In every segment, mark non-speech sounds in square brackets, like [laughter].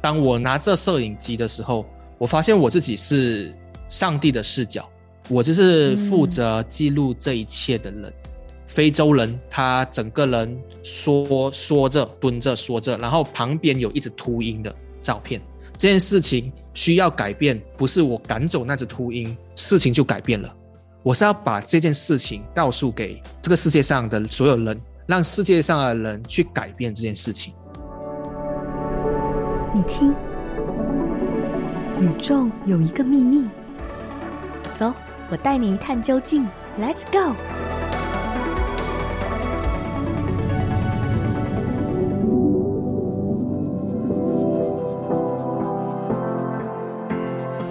当我拿着摄影机的时候，我发现我自己是上帝的视角，我就是负责记录这一切的人。非洲人，他整个人缩缩着、蹲着、缩着，然后旁边有一只秃鹰的照片。这件事情需要改变，不是我赶走那只秃鹰，事情就改变了。我是要把这件事情告诉给这个世界上的所有人，让世界上的人去改变这件事情。你听，宇宙有一个秘密。走，我带你一探究竟。Let's go。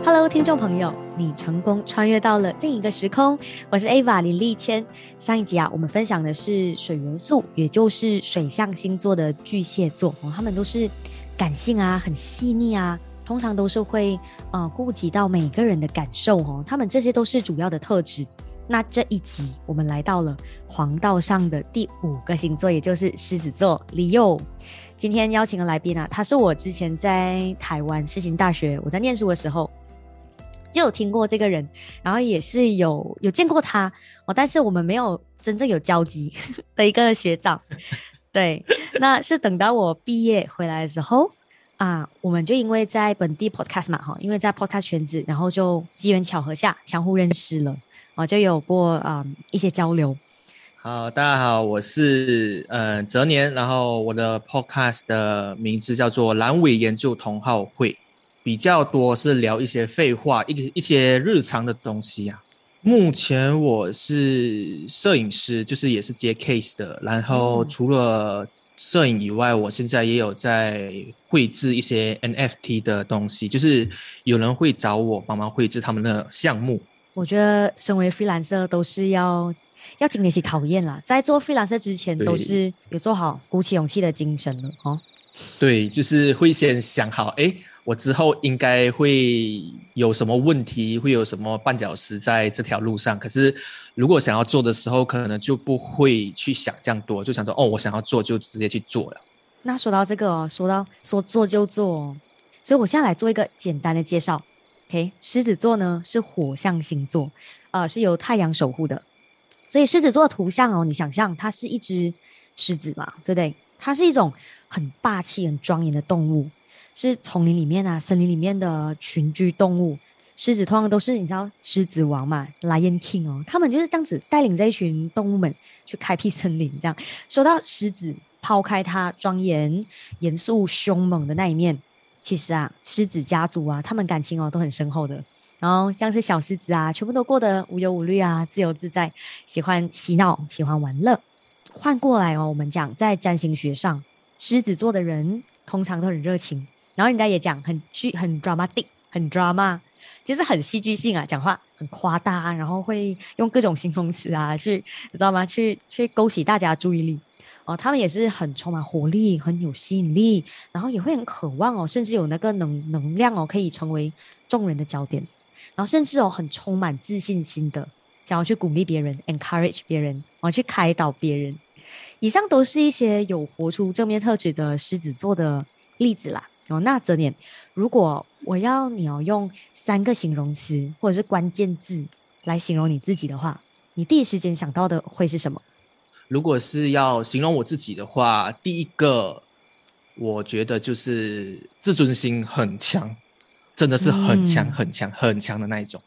Hello，听众朋友，你成功穿越到了另一个时空。我是 Ava 林立谦。上一集啊，我们分享的是水元素，也就是水象星座的巨蟹座哦，他们都是。感性啊，很细腻啊，通常都是会呃顾及到每个人的感受哦，他们这些都是主要的特质。那这一集我们来到了黄道上的第五个星座，也就是狮子座。李佑今天邀请的来宾啊，他是我之前在台湾世新大学我在念书的时候就有听过这个人，然后也是有有见过他哦，但是我们没有真正有交集的一个学长。对，那是等到我毕业回来的时候啊，我们就因为在本地 podcast 嘛，哈，因为在 podcast 圈子，然后就机缘巧合下相互认识了，啊，就有过啊一些交流。好，大家好，我是呃泽年，然后我的 podcast 的名字叫做阑尾研究同好会，比较多是聊一些废话，一一些日常的东西呀。目前我是摄影师，就是也是接 case 的。然后除了摄影以外，我现在也有在绘制一些 NFT 的东西，就是有人会找我帮忙绘制他们的项目。我觉得身为 freelancer 都是要要经历一些考验啦，在做 freelancer 之前都是有做好鼓起勇气的精神了哦。对，就是会先想好，哎。我之后应该会有什么问题，会有什么绊脚石在这条路上。可是，如果想要做的时候，可能就不会去想这样多，就想说哦，我想要做就直接去做了。那说到这个，说到说做就做，所以我现在来做一个简单的介绍。OK，狮子座呢是火象星座，呃，是由太阳守护的。所以狮子座的图像哦，你想象它是一只狮子嘛，对不对？它是一种很霸气、很庄严的动物。是丛林里面啊，森林里面的群居动物，狮子通常都是你知道狮子王嘛，Lion King 哦，他们就是这样子带领这一群动物们去开辟森林。这样说到狮子，抛开它庄严、严肃、凶猛的那一面，其实啊，狮子家族啊，他们感情哦都很深厚的。然后像是小狮子啊，全部都过得无忧无虑啊，自由自在，喜欢嬉闹，喜欢玩乐。换过来哦，我们讲在占星学上，狮子座的人通常都很热情。然后人家也讲很剧很 dramatic，很 drama，就是很戏剧性啊，讲话很夸大，然后会用各种形容词啊，去你知道吗？去去勾起大家注意力哦。他们也是很充满活力，很有吸引力，然后也会很渴望哦，甚至有那个能能量哦，可以成为众人的焦点。然后甚至哦，很充满自信心的，想要去鼓励别人，encourage 别人，然后去开导别人。以上都是一些有活出正面特质的狮子座的例子啦。哦，那泽年，如果我要你要用三个形容词或者是关键字来形容你自己的话，你第一时间想到的会是什么？如果是要形容我自己的话，第一个我觉得就是自尊心很强，真的是很强很强很强的那一种。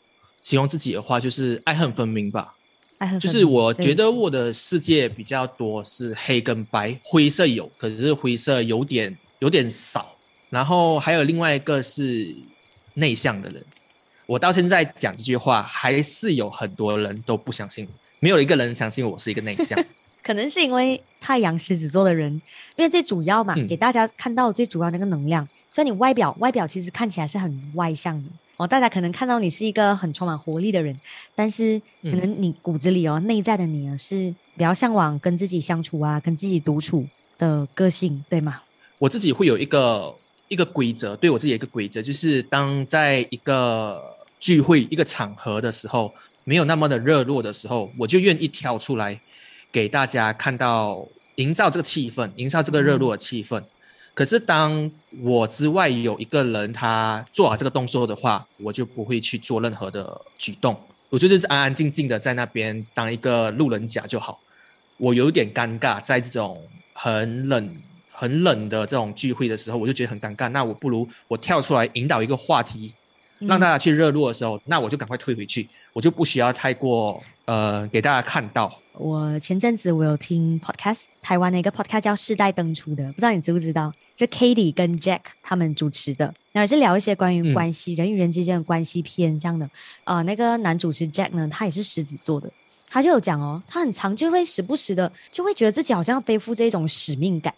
形容自己的话，就是爱恨分明吧。爱恨就是我觉得我的世界比较多是黑跟白，灰色有，可是灰色有点有点少。然后还有另外一个是内向的人，我到现在讲这句话，还是有很多人都不相信，没有一个人相信我是一个内向。[laughs] 可能是因为太阳狮子座的人，因为最主要嘛，给大家看到最主要那个能量，所以你外表外表其实看起来是很外向的哦，大家可能看到你是一个很充满活力的人，但是可能你骨子里哦，内在的你啊是比较向往跟自己相处啊，跟自己独处的个性，对吗？我自己会有一个。一个规则，对我自己一个规则，就是当在一个聚会、一个场合的时候，没有那么的热络的时候，我就愿意跳出来，给大家看到，营造这个气氛，营造这个热络的气氛。可是当我之外有一个人他做好这个动作的话，我就不会去做任何的举动，我就是安安静静的在那边当一个路人甲就好。我有点尴尬，在这种很冷、很冷的这种聚会的时候，我就觉得很尴尬。那我不如我跳出来引导一个话题，让大家去热络的时候，那我就赶快退回去，我就不需要太过呃给大家看到。我前阵子我有听 podcast，台湾的一个 podcast 叫世代登出的，不知道你知不知道？就 Katie 跟 Jack 他们主持的，然后也是聊一些关于关系、人与人之间的关系篇这样的。呃，那个男主持 Jack 呢，他也是狮子座的。他就有讲哦，他很常就会时不时的就会觉得自己好像要背负这种使命感，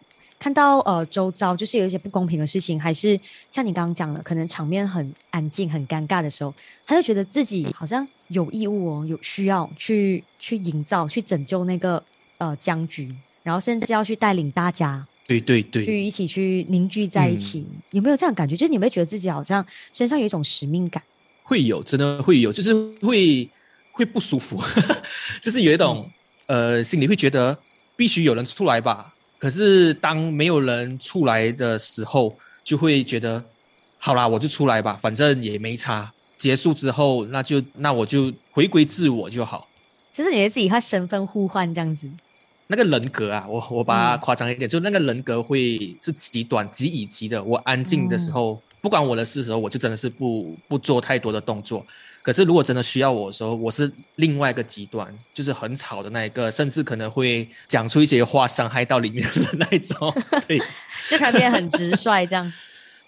看到呃周遭就是有一些不公平的事情，还是像你刚刚讲的，可能场面很安静、很尴尬的时候，他就觉得自己好像有义务哦，有需要去去营造、去拯救那个呃僵局，然后甚至要去带领大家，对对对，去一起去凝聚在一起。有没有这样感觉？就是你会觉得自己好像身上有一种使命感？会有，真的会有，就是会。会不舒服，[laughs] 就是有一种呃，心里会觉得必须有人出来吧。可是当没有人出来的时候，就会觉得好啦，我就出来吧，反正也没差。结束之后，那就那我就回归自我就好。就是你觉得自己和身份互换这样子，那个人格啊，我我把它夸张一点，就那个人格会是极短、极以极的。我安静的时候，不管我的事的时候，我就真的是不不做太多的动作。可是，如果真的需要我的时候，我是另外一个极端，就是很吵的那一个，甚至可能会讲出一些话伤害到里面的那一种。[laughs] 对，就突然变很直率这样。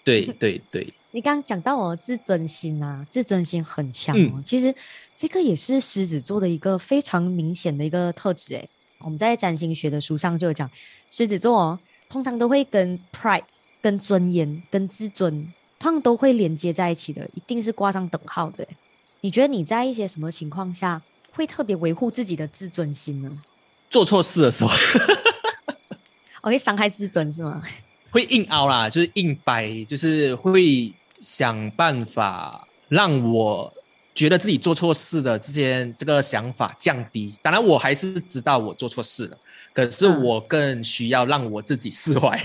对对对。你刚刚讲到哦，自尊心啊，自尊心很强哦。其实这个也是狮子座的一个非常明显的一个特质诶。我们在占星学的书上就有讲，狮子座哦，通常都会跟 pride、跟尊严、跟自尊，通常都会连接在一起的，一定是挂上等号的。你觉得你在一些什么情况下会特别维护自己的自尊心呢？做错事的时候，我 [laughs] 会伤害自尊是吗？[laughs] 会硬凹啦，就是硬掰，就是会想办法让我觉得自己做错事的这些这个想法降低。当然，我还是知道我做错事了，可是我更需要让我自己释怀。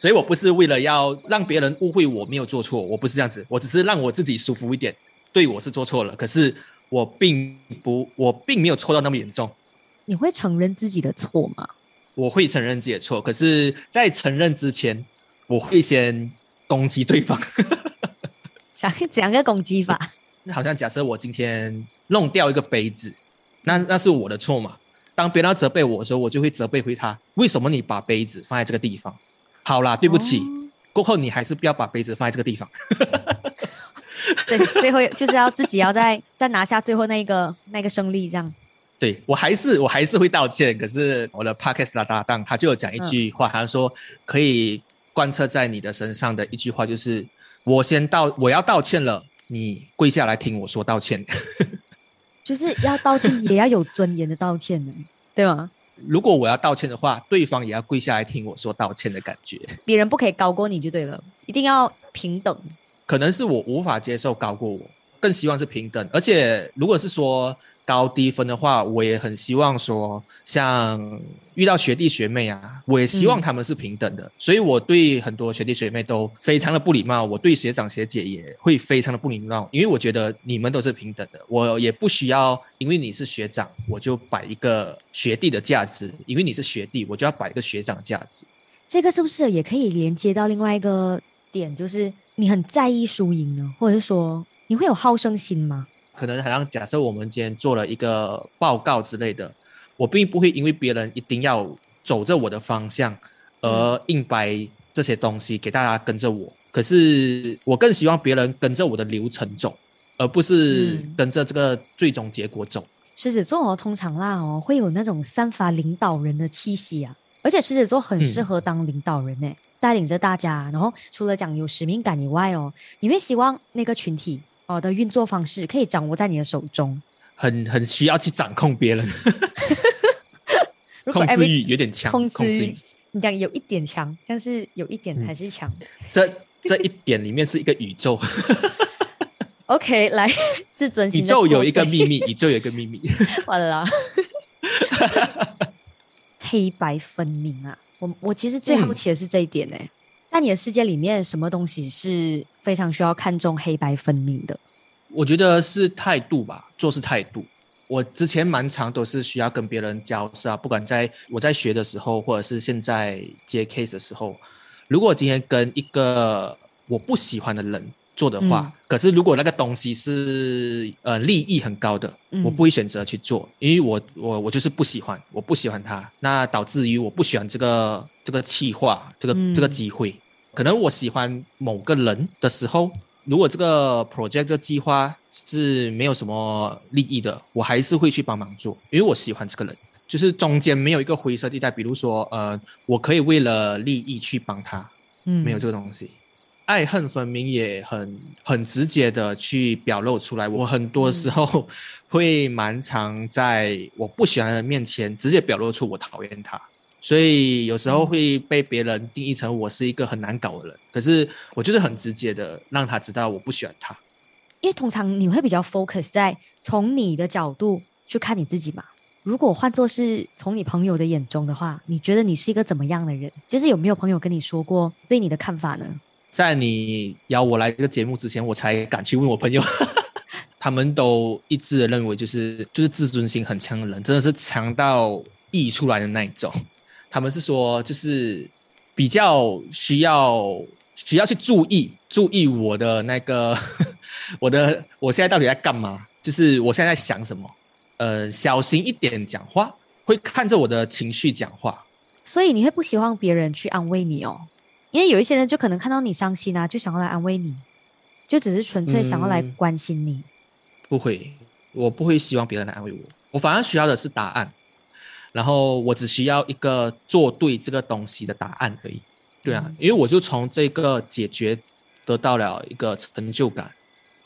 所以我不是为了要让别人误会我没有做错，我不是这样子，我只是让我自己舒服一点。对我是做错了，可是我并不，我并没有错到那么严重。你会承认自己的错吗？我会承认自己的错，可是，在承认之前，我会先攻击对方。[laughs] 想怎样个攻击法？好像假设我今天弄掉一个杯子，那那是我的错嘛？当别人要责备我的时候，我就会责备回他：为什么你把杯子放在这个地方？好啦，对不起。过后你还是不要把杯子放在这个地方。[laughs] 最最后就是要自己要再再拿下最后那个那个胜利，这样。对我还是我还是会道歉，可是我的 podcast 的搭档他就有讲一句话，他说可以贯彻在你的身上的一句话就是：我先道我要道歉了，你跪下来听我说道歉。[laughs] 就是要道歉也要有尊严的道歉呢，对吗？如果我要道歉的话，对方也要跪下来听我说道歉的感觉。别人不可以高过你就对了，一定要平等。可能是我无法接受高过我，更希望是平等。而且，如果是说高低分的话，我也很希望说，像遇到学弟学妹啊，我也希望他们是平等的。所以我对很多学弟学妹都非常的不礼貌，我对学长学姐也会非常的不礼貌，因为我觉得你们都是平等的，我也不需要因为你是学长，我就摆一个学弟的价值；因为你是学弟，我就要摆一个学长的价值。这个是不是也可以连接到另外一个点，就是？你很在意输赢呢，或者是说你会有好胜心吗？可能好像假设我们今天做了一个报告之类的，我并不会因为别人一定要走着我的方向而硬掰这些东西给大家跟着我。可是我更希望别人跟着我的流程走，而不是跟着这个最终结果走。狮子座哦，通常啦哦，会有那种散发领导人的气息啊，而且狮子座很适合当领导人呢。带领着大家，然后除了讲有使命感以外哦，你会希望那个群体哦的运作方式可以掌握在你的手中，很很需要去掌控别人，[laughs] 控制欲有点强，控制欲你讲有一点强，像是有一点还是强，这这一点里面是一个宇宙。[laughs] OK，来自尊心，[laughs] 宇宙有一个秘密，宇宙有一个秘密，完了，黑白分明啊。我我其实最好奇的是这一点呢，在你的世界里面，什么东西是非常需要看重黑白分明的？我觉得是态度吧，做事态度。我之前蛮长都是需要跟别人交涉啊，不管在我在学的时候，或者是现在接 case 的时候，如果今天跟一个我不喜欢的人做的话，可是如果那个东西是呃利益很高的，我不会选择去做，因为我我我就是不喜欢，我不喜欢他，那导致于我不喜欢这个这个企划，这个这个机会，可能我喜欢某个人的时候。如果这个 project 这计划是没有什么利益的，我还是会去帮忙做，因为我喜欢这个人，就是中间没有一个灰色地带。比如说，呃，我可以为了利益去帮他，嗯，没有这个东西。爱恨分明也很很直接的去表露出来。我很多时候会蛮常在我不喜欢的人面前直接表露出我讨厌他。所以有时候会被别人定义成我是一个很难搞的人，可是我就是很直接的让他知道我不喜欢他。因为通常你会比较 focus 在从你的角度去看你自己嘛。如果换作是从你朋友的眼中的话，你觉得你是一个怎么样的人？就是有没有朋友跟你说过对你的看法呢？在你邀我来这个节目之前，我才敢去问我朋友，[laughs] 他们都一致的认为就是就是自尊心很强的人，真的是强到溢出来的那一种。他们是说，就是比较需要需要去注意注意我的那个 [laughs] 我的我现在到底在干嘛？就是我现在在想什么？呃，小心一点讲话，会看着我的情绪讲话。所以你会不希望别人去安慰你哦？因为有一些人就可能看到你伤心啊，就想要来安慰你，就只是纯粹想要来关心你。不会，我不会希望别人来安慰我，我反而需要的是答案。然后我只需要一个做对这个东西的答案而已，对啊，因为我就从这个解决得到了一个成就感，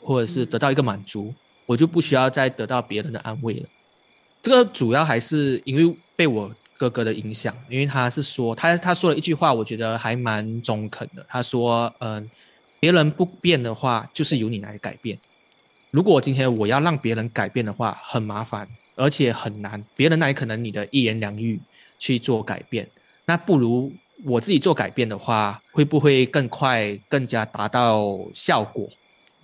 或者是得到一个满足，我就不需要再得到别人的安慰了。这个主要还是因为被我哥哥的影响，因为他是说他他说了一句话，我觉得还蛮中肯的。他说：“嗯，别人不变的话，就是由你来改变。如果今天我要让别人改变的话，很麻烦。”而且很难，别人那也可能你的一言两语去做改变，那不如我自己做改变的话，会不会更快、更加达到效果？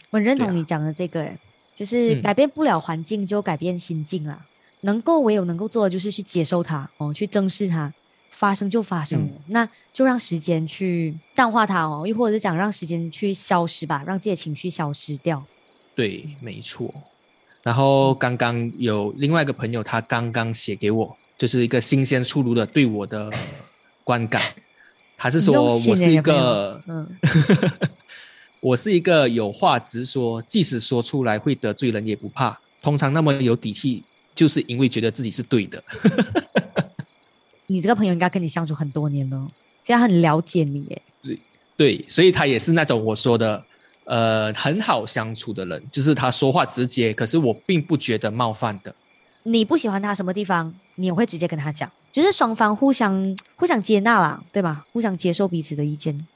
我认同你讲的这个，就是改变不了环境，就改变心境啦。能够唯有能够做的就是去接受它哦，去正视它，发生就发生，那就让时间去淡化它哦，又或者是讲让时间去消失吧，让自己的情绪消失掉。对，没错。然后刚刚有另外一个朋友，他刚刚写给我，就是一个新鲜出炉的对我的观感。[laughs] 他是说我是一个，嗯，[laughs] 我是一个有话直说，即使说出来会得罪人也不怕。通常那么有底气，就是因为觉得自己是对的。你这个朋友应该跟你相处很多年了，现在很了解你耶。对对，所以他也是那种我说的。呃，很好相处的人，就是他说话直接，可是我并不觉得冒犯的。你不喜欢他什么地方，你也会直接跟他讲，就是双方互相互相接纳啦，对吧？互相接受彼此的意见。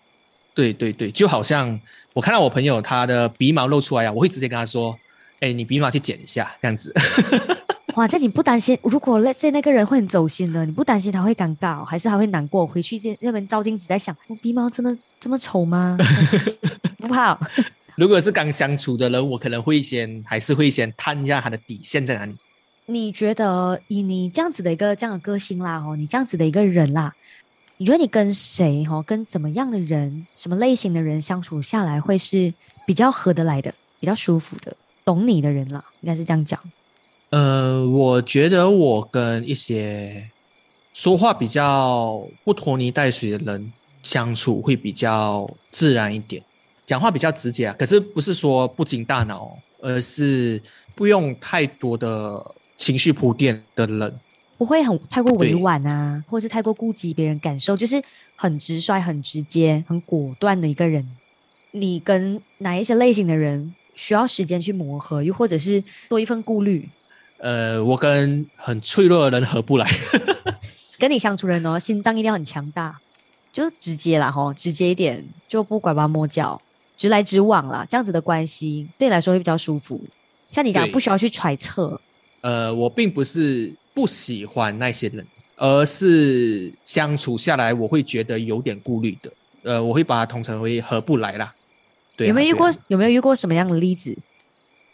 对对对，就好像我看到我朋友他的鼻毛露出来呀，我会直接跟他说：“哎，你鼻毛去剪一下。”这样子。[laughs] 哇，这你不担心？如果那这那个人会很走心的，你不担心他会尴尬，还是他会难过？回去见那边照镜子，在想我鼻毛真的这么丑吗？[laughs] 不怕。如果是刚相处的人，我可能会先还是会先探一下他的底线在哪里。你觉得以你这样子的一个这样的个性啦，哦，你这样子的一个人啦，你觉得你跟谁哈，跟怎么样的人，什么类型的人相处下来会是比较合得来的，比较舒服的，懂你的人啦，应该是这样讲。呃，我觉得我跟一些说话比较不拖泥带水的人相处会比较自然一点，讲话比较直接啊。可是不是说不经大脑，而是不用太多的情绪铺垫的人，不会很太过委婉啊，或是太过顾及别人感受，就是很直率、很直接、很果断的一个人。你跟哪一些类型的人需要时间去磨合，又或者是多一份顾虑？呃，我跟很脆弱的人合不来。[laughs] 跟你相处人哦，心脏一定要很强大，就直接啦吼，直接一点，就不拐弯抹角，直来直往啦，这样子的关系对你来说会比较舒服。像你讲，不需要去揣测。呃，我并不是不喜欢那些人，而是相处下来我会觉得有点顾虑的。呃，我会把它统称为合不来啦。对啊、有没有遇过？有没有遇过什么样的例子？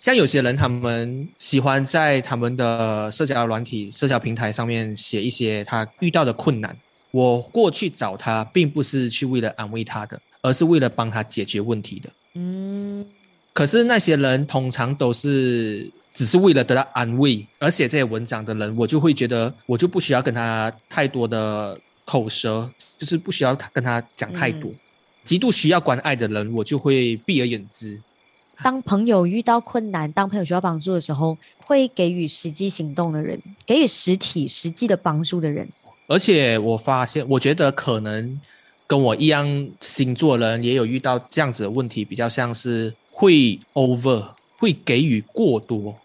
像有些人，他们喜欢在他们的社交软体、社交平台上面写一些他遇到的困难。我过去找他，并不是去为了安慰他的，而是为了帮他解决问题的。嗯，可是那些人通常都是只是为了得到安慰而写这些文章的人，我就会觉得我就不需要跟他太多的口舌，就是不需要跟他讲太多。嗯极度需要关爱的人，我就会避而远之。当朋友遇到困难，当朋友需要帮助的时候，会给予实际行动的人，给予实体实际的帮助的人。而且我发现，我觉得可能跟我一样星座的人也有遇到这样子的问题，比较像是会 over，会给予过多。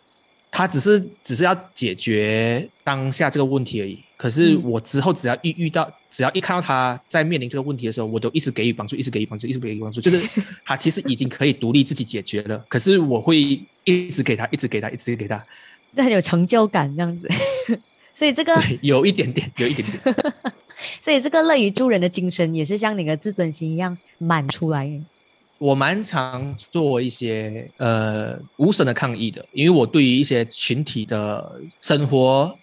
他只是只是要解决当下这个问题而已。可是嗯我之后只要一遇到，只要一看到他在面临这个问题的时候，我都一直给予帮助，一直给予帮助，一直给予帮助。就是他其实已经可以独立自己解决了，可是我会一直给他，一直给他，一直给他。这很 [laughs] 有成就感，这样子。[laughs] 所以这个，有一点点，有一点点。[laughs] 所以这个乐于助人的精神，也是像你的自尊心一样满出来。我蛮常做一些呃无声的抗议的，因为我对于一些群体的生活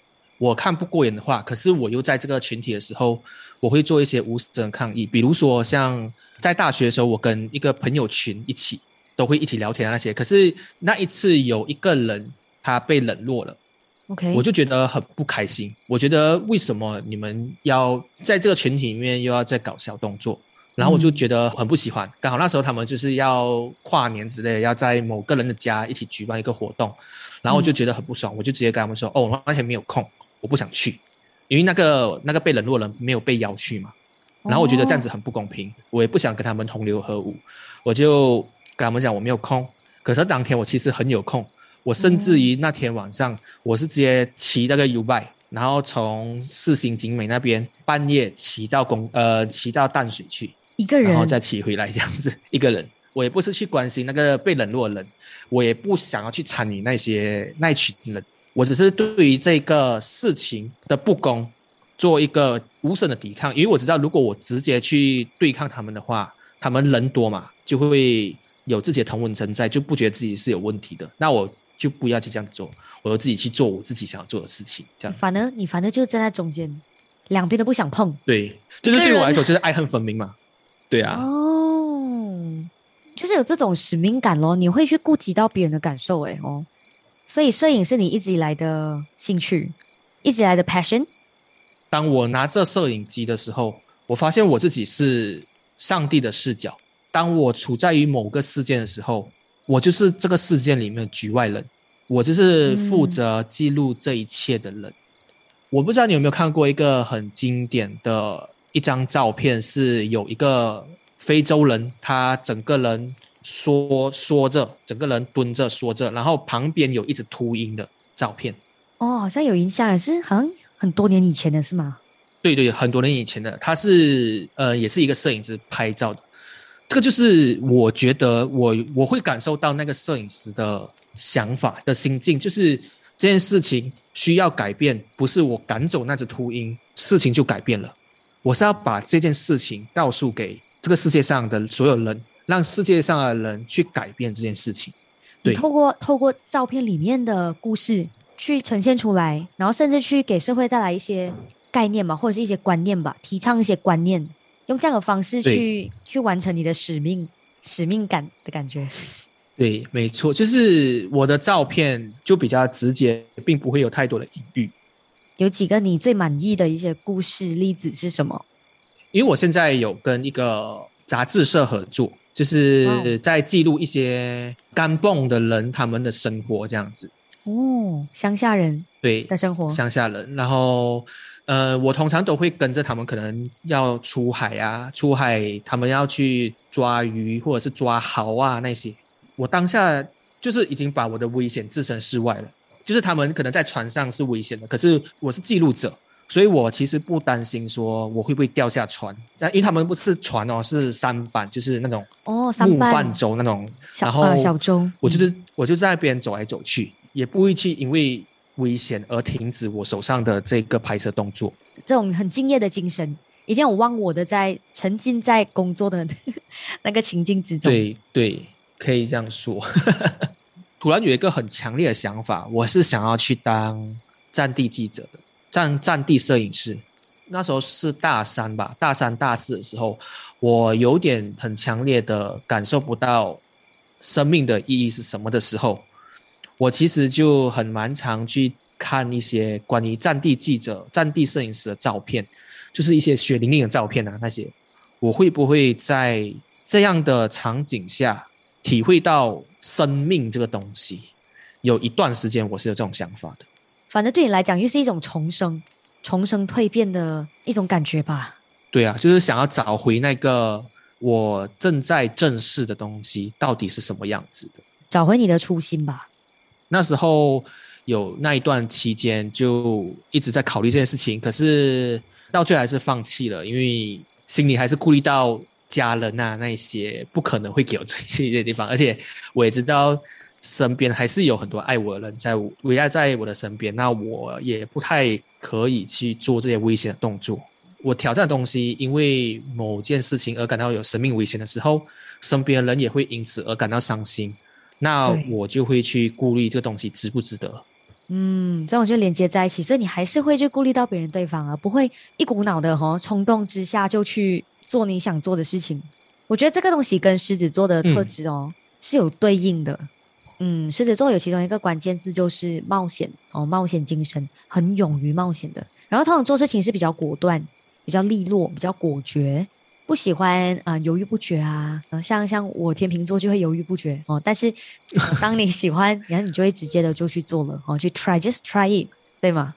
我看不过眼的话，可是我又在这个群体的时候，我会做一些无声抗议，比如说像在大学的时候，我跟一个朋友群一起都会一起聊天啊那些，可是那一次有一个人他被冷落了。OK，我就觉得很不开心。我觉得为什么你们要在这个群体里面又要再搞小动作？然后我就觉得很不喜欢。刚好那时候他们就是要跨年之类的，要在某个人的家一起举办一个活动，然后我就觉得很不爽，我就直接跟他们说：“哦，我那天没有空，我不想去，因为那个那个被冷落的人没有被邀去嘛。”然后我觉得这样子很不公平，我也不想跟他们同流合污，我就跟他们讲我没有空。可是当天我其实很有空，我甚至于那天晚上我是直接骑那个 U bike，然后从四星景美那边半夜骑到公呃骑到淡水去，一个人然后再骑回来这样子 [laughs] 一个人。我也不是去关心那个被冷落的人，我也不想要去参与那些那群人，我只是对于这个事情的不公做一个无声的抵抗，因为我知道如果我直接去对抗他们的话，他们人多嘛，就会有自己的同文存在，就不觉得自己是有问题的，那我就不要去这样子做，我就自己去做我自己想要做的事情，这样反而你反正就站在中间，两边都不想碰。对，就是对我来说就是爱恨分明嘛，对啊。哦，就是有这种使命感咯，你会去顾及到别人的感受，哎哦，所以摄影是你一直以来的兴趣，一直以来的 passion。当我拿着摄影机的时候，我发现我自己是上帝的视角。当我处在于某个事件的时候，我就是这个事件里面的局外人，我就是负责记录这一切的人。我不知道你有没有看过一个很经典的一张照片，是有一个非洲人，他整个人缩缩着，整个人蹲着缩着，然后旁边有一只秃鹰的照片。哦，好像有印象，是好像很多年以前的是吗？对对，很多年以前的，他是呃，也是一个摄影师拍照的。这个就是我觉得我我会感受到那个摄影师的想法的心境，就是这件事情需要改变，不是我赶走那只秃鹰，事情就改变了。我是要把这件事情告诉给这个世界上的所有人，让世界上的人去改变这件事情。对透过透过照片里面的故事去呈现出来，然后甚至去给社会带来一些概念吧，或者是一些观念吧，提倡一些观念，用这样的方式去去完成你的使命使命感的感觉。对，没错，就是我的照片就比较直接，并不会有太多的隐喻。有几个你最满意的一些故事例子是什么？因为我现在有跟一个杂志社合作，就是在记录一些干蹦的人他们的生活这样子。哦，乡下人对，的生活。乡下人，然后呃，我通常都会跟着他们，可能要出海啊，出海他们要去抓鱼或者是抓蚝啊那些。我当下就是已经把我的危险置身事外了，就是他们可能在船上是危险的，可是我是记录者，所以我其实不担心说我会不会掉下船，那因为他们不是船哦，是三板，就是那种木班泛舟那种，小然后呃小舟，我就是、我就在那边走来走去，也不会去因为危险而停止我手上的这个拍摄动作。这种很敬业的精神，已经有忘我的在沉浸在工作的 [laughs] 那个情境之中。对对，可以这样说。[laughs] 突然有一个很强烈的想法，我是想要去当战地记者的，战战地摄影师。那时候是大三吧，大三大四的时候，我有点很强烈的感受不到生命的意义是什么的时候，我其实就很蛮常去看一些关于战地记者、战地摄影师的照片，就是一些血淋淋的照片啊，那些我会不会在这样的场景下体会到？生命这个东西，有一段时间我是有这种想法的。反正对你来讲，又是一种重生、重生蜕变的一种感觉吧。对啊，就是想要找回那个我正在正视的东西到底是什么样子的，找回你的初心吧。那时候有那一段期间，就一直在考虑这件事情，可是到最后还是放弃了，因为心里还是顾虑到。家人呐，那些不可能会给我这些地方，而且我也知道身边还是有很多爱我的人在围绕在我的身边，那我也不太可以去做这些危险的动作。我挑战的东西，因为某件事情而感到有生命危险的时候，身边的人也会因此而感到伤心，那我就会去顾虑这个东西值不值得。嗯，这种就连接在一起，所以你还是会去顾虑到别人对方啊，不会一股脑的哈冲动之下就去。做你想做的事情，我觉得这个东西跟狮子座的特质哦是有对应的。嗯，狮子座有其中一个关键字就是冒险哦，冒险精神，很勇于冒险的。然后通常做事情是比较果断、比较利落、比较果决，不喜欢啊犹豫不决啊。像像我天秤座就会犹豫不决哦，但是当你喜欢，然后你就会直接的就去做了哦，去 try，just try it，对吗？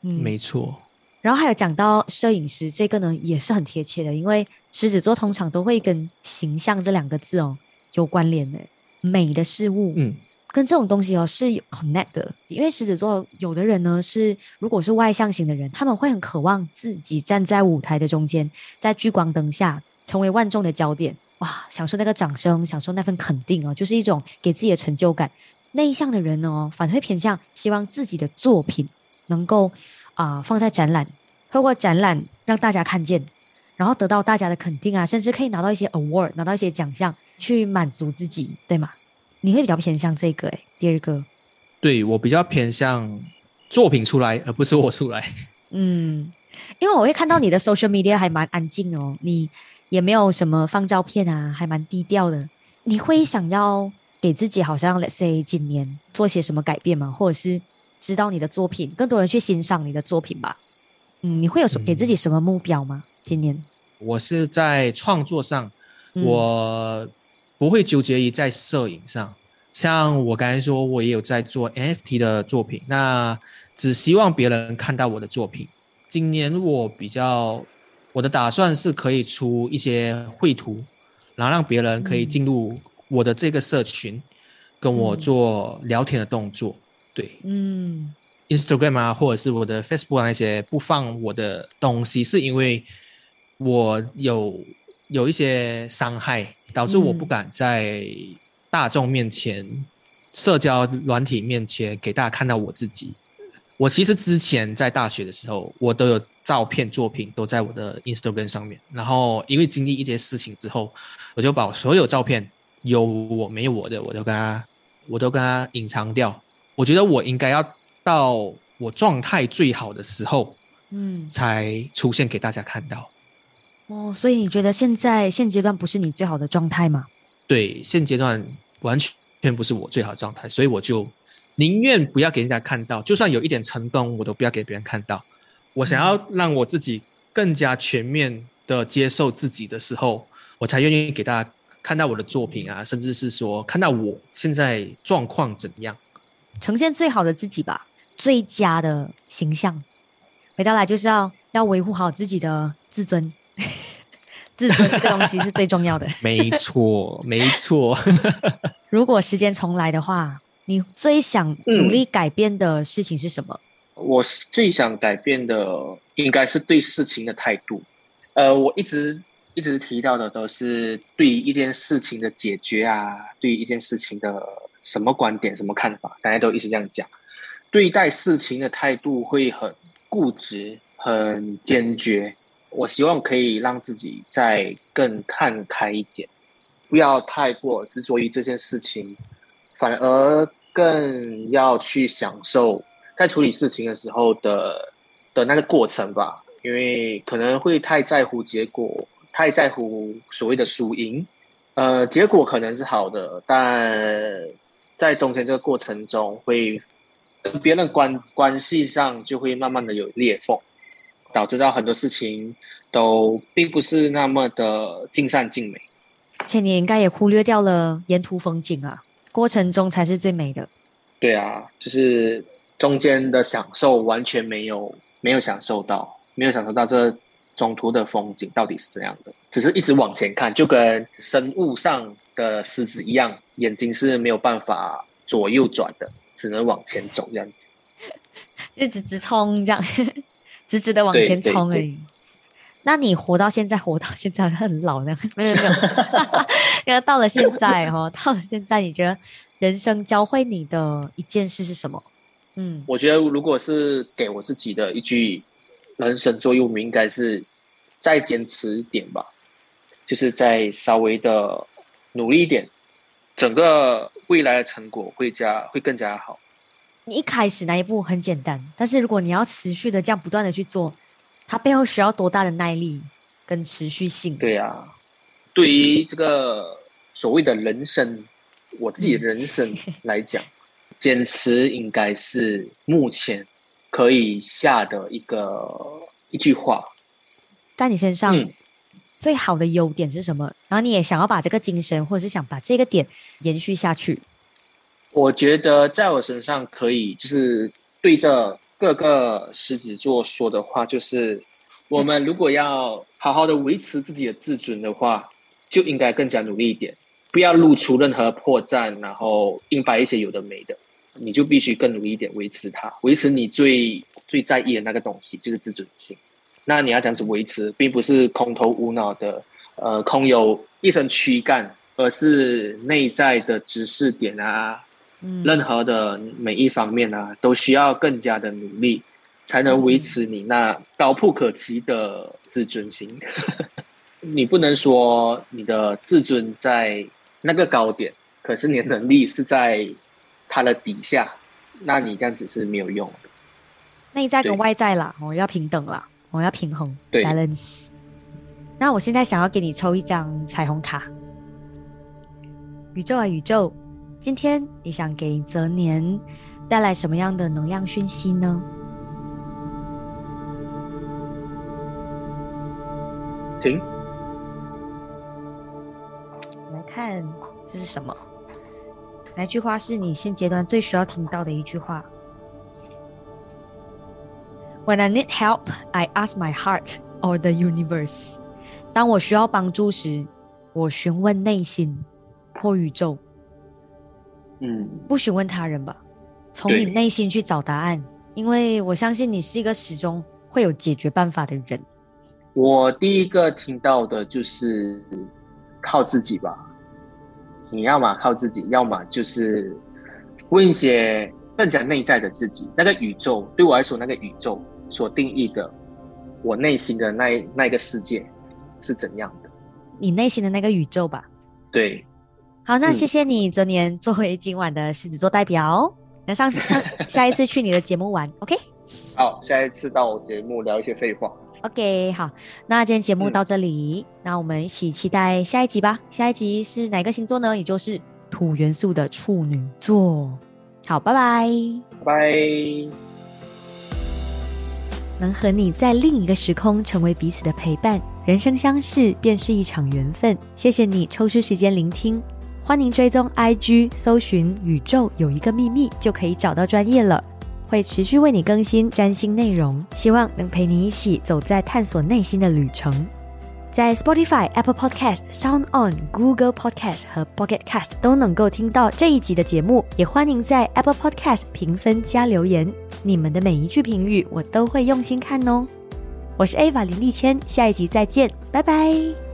嗯，没错。然后还有讲到摄影师这个呢，也是很贴切的，因为狮子座通常都会跟形象这两个字哦有关联的，美的事物，嗯，跟这种东西哦是有 connect 的。因为狮子座有的人呢是如果是外向型的人，他们会很渴望自己站在舞台的中间，在聚光灯下成为万众的焦点，哇，享受那个掌声，享受那份肯定哦，就是一种给自己的成就感。内向的人呢，反而会偏向希望自己的作品能够。啊，放在展览，透过展览让大家看见，然后得到大家的肯定啊，甚至可以拿到一些 award，拿到一些奖项，去满足自己，对吗？你会比较偏向这个？哎，第二个，对我比较偏向作品出来，而不是我出来。嗯，因为我会看到你的 social media 还蛮安静哦，你也没有什么放照片啊，还蛮低调的。你会想要给自己好像 let's say 今年做些什么改变吗？或者是？知道你的作品，更多人去欣赏你的作品吧。嗯，你会有什给自己什么目标吗？今年我是在创作上，我不会纠结于在摄影上。像我刚才说，我也有在做 NFT 的作品，那只希望别人看到我的作品。今年我比较我的打算是可以出一些绘图，然后让别人可以进入我的这个社群，跟我做聊天的动作。对，嗯，Instagram 啊，或者是我的 Facebook 那些不放我的东西，是因为我有有一些伤害，导致我不敢在大众面前、社交软体面前给大家看到我自己。我其实之前在大学的时候，我都有照片作品都在我的 Instagram 上面，然后因为经历一些事情之后，我就把所有照片有我没有我的，我都跟他，我都跟他隐藏掉。我觉得我应该要到我状态最好的时候，嗯，才出现给大家看到。哦，所以你觉得现在现阶段不是你最好的状态吗？对，现阶段完全不是我最好的状态，所以我就宁愿不要给人家看到，就算有一点成功，我都不要给别人看到。我想要让我自己更加全面的接受自己的时候，我才愿意给大家看到我的作品啊，甚至是说看到我现在状况怎样。呈现最好的自己吧，最佳的形象。回到来就是要要维护好自己的自尊，[laughs] 自尊这个东西是最重要的。[laughs] 没错，没错。[laughs] 如果时间重来的话，你最想努力改变的事情是什么？我最想改变的应该是对事情的态度。呃，我一直一直提到的都是对一件事情的解决啊，对一件事情的。什么观点、什么看法，大家都一直这样讲。对待事情的态度会很固执、很坚决，我希望可以让自己再更看开一点，不要太过执着于这件事情，反而更要去享受在处理事情的时候的的那个过程吧。因为可能会太在乎结果，太在乎所谓的输赢。呃，结果可能是好的，但在中间这个过程中，会跟别人关关系上就会慢慢的有裂缝，导致到很多事情都并不是那么的尽善尽美。而且你应该也忽略掉了沿途风景啊，过程中才是最美的。对啊，就是中间的享受完全没有没有享受到，没有享受到这。中途的风景到底是怎样的？只是一直往前看，就跟生物上的狮子一样，眼睛是没有办法左右转的，只能往前走这样子，[laughs] 一直直冲这样，直直的往前冲而已。那你活到现在，活到现在很老呢？[laughs] 没有没有，[laughs] 因为到了现在哦，[laughs] 到了现在，你觉得人生教会你的一件事是什么？嗯，我觉得如果是给我自己的一句。人生座右铭应该是再坚持一点吧，就是再稍微的努力一点，整个未来的成果会加会更加好。你一开始那一步很简单，但是如果你要持续的这样不断的去做，它背后需要多大的耐力跟持续性？对呀，对于这个所谓的人生，我自己的人生来讲，[laughs] 坚持应该是目前。可以下的一个一句话，在你身上最好的优点是什么？然后你也想要把这个精神，或者是想把这个点延续下去。我觉得在我身上可以，就是对着各个狮子座说的话，就是我们如果要好好的维持自己的自尊的话，就应该更加努力一点，不要露出任何破绽，然后硬摆一些有的没的。你就必须更努力一点，维持它，维持你最最在意的那个东西，就是自尊心。那你要这样子维持，并不是空头无脑的，呃，空有一身躯干，而是内在的知识点啊，任何的每一方面啊，都需要更加的努力，才能维持你那高不可及的自尊心。[laughs] 你不能说你的自尊在那个高点，可是你的能力是在。它的底下，那你这样子是没有用的。内在跟外在啦，我要平等啦，我要平衡，balance。那我现在想要给你抽一张彩虹卡。宇宙啊宇宙，今天你想给泽年带来什么样的能量讯息呢？停。来看这是什么？哪句话是你现阶段最需要听到的一句话？When I need help, I ask my heart or the universe。当我需要帮助时，我询问内心或宇宙。嗯，不询问他人吧，从你内心去找答案，因为我相信你是一个始终会有解决办法的人。我第一个听到的就是靠自己吧。你要么靠自己，要么就是问一些更加内在的自己。那个宇宙对我来说，那个宇宙所定义的我内心的那那个世界是怎样的？你内心的那个宇宙吧。对。好，那谢谢你，泽年作为今晚的狮子座代表，那上上 [laughs] 下一次去你的节目玩，OK？好，下一次到我节目聊一些废话。OK，好，那今天节目到这里，那我们一起期待下一集吧。下一集是哪个星座呢？也就是土元素的处女座。好，拜拜，拜拜。能和你在另一个时空成为彼此的陪伴，人生相识便是一场缘分。谢谢你抽出时间聆听，欢迎追踪 IG，搜寻宇宙有一个秘密，就可以找到专业了。会持续为你更新占星内容，希望能陪你一起走在探索内心的旅程。在 Spotify、Apple Podcast、Sound On、Google Podcast 和 Pocket Cast 都能够听到这一集的节目。也欢迎在 Apple Podcast 评分加留言，你们的每一句评语我都会用心看哦。我是 Ava 林立谦，下一集再见，拜拜。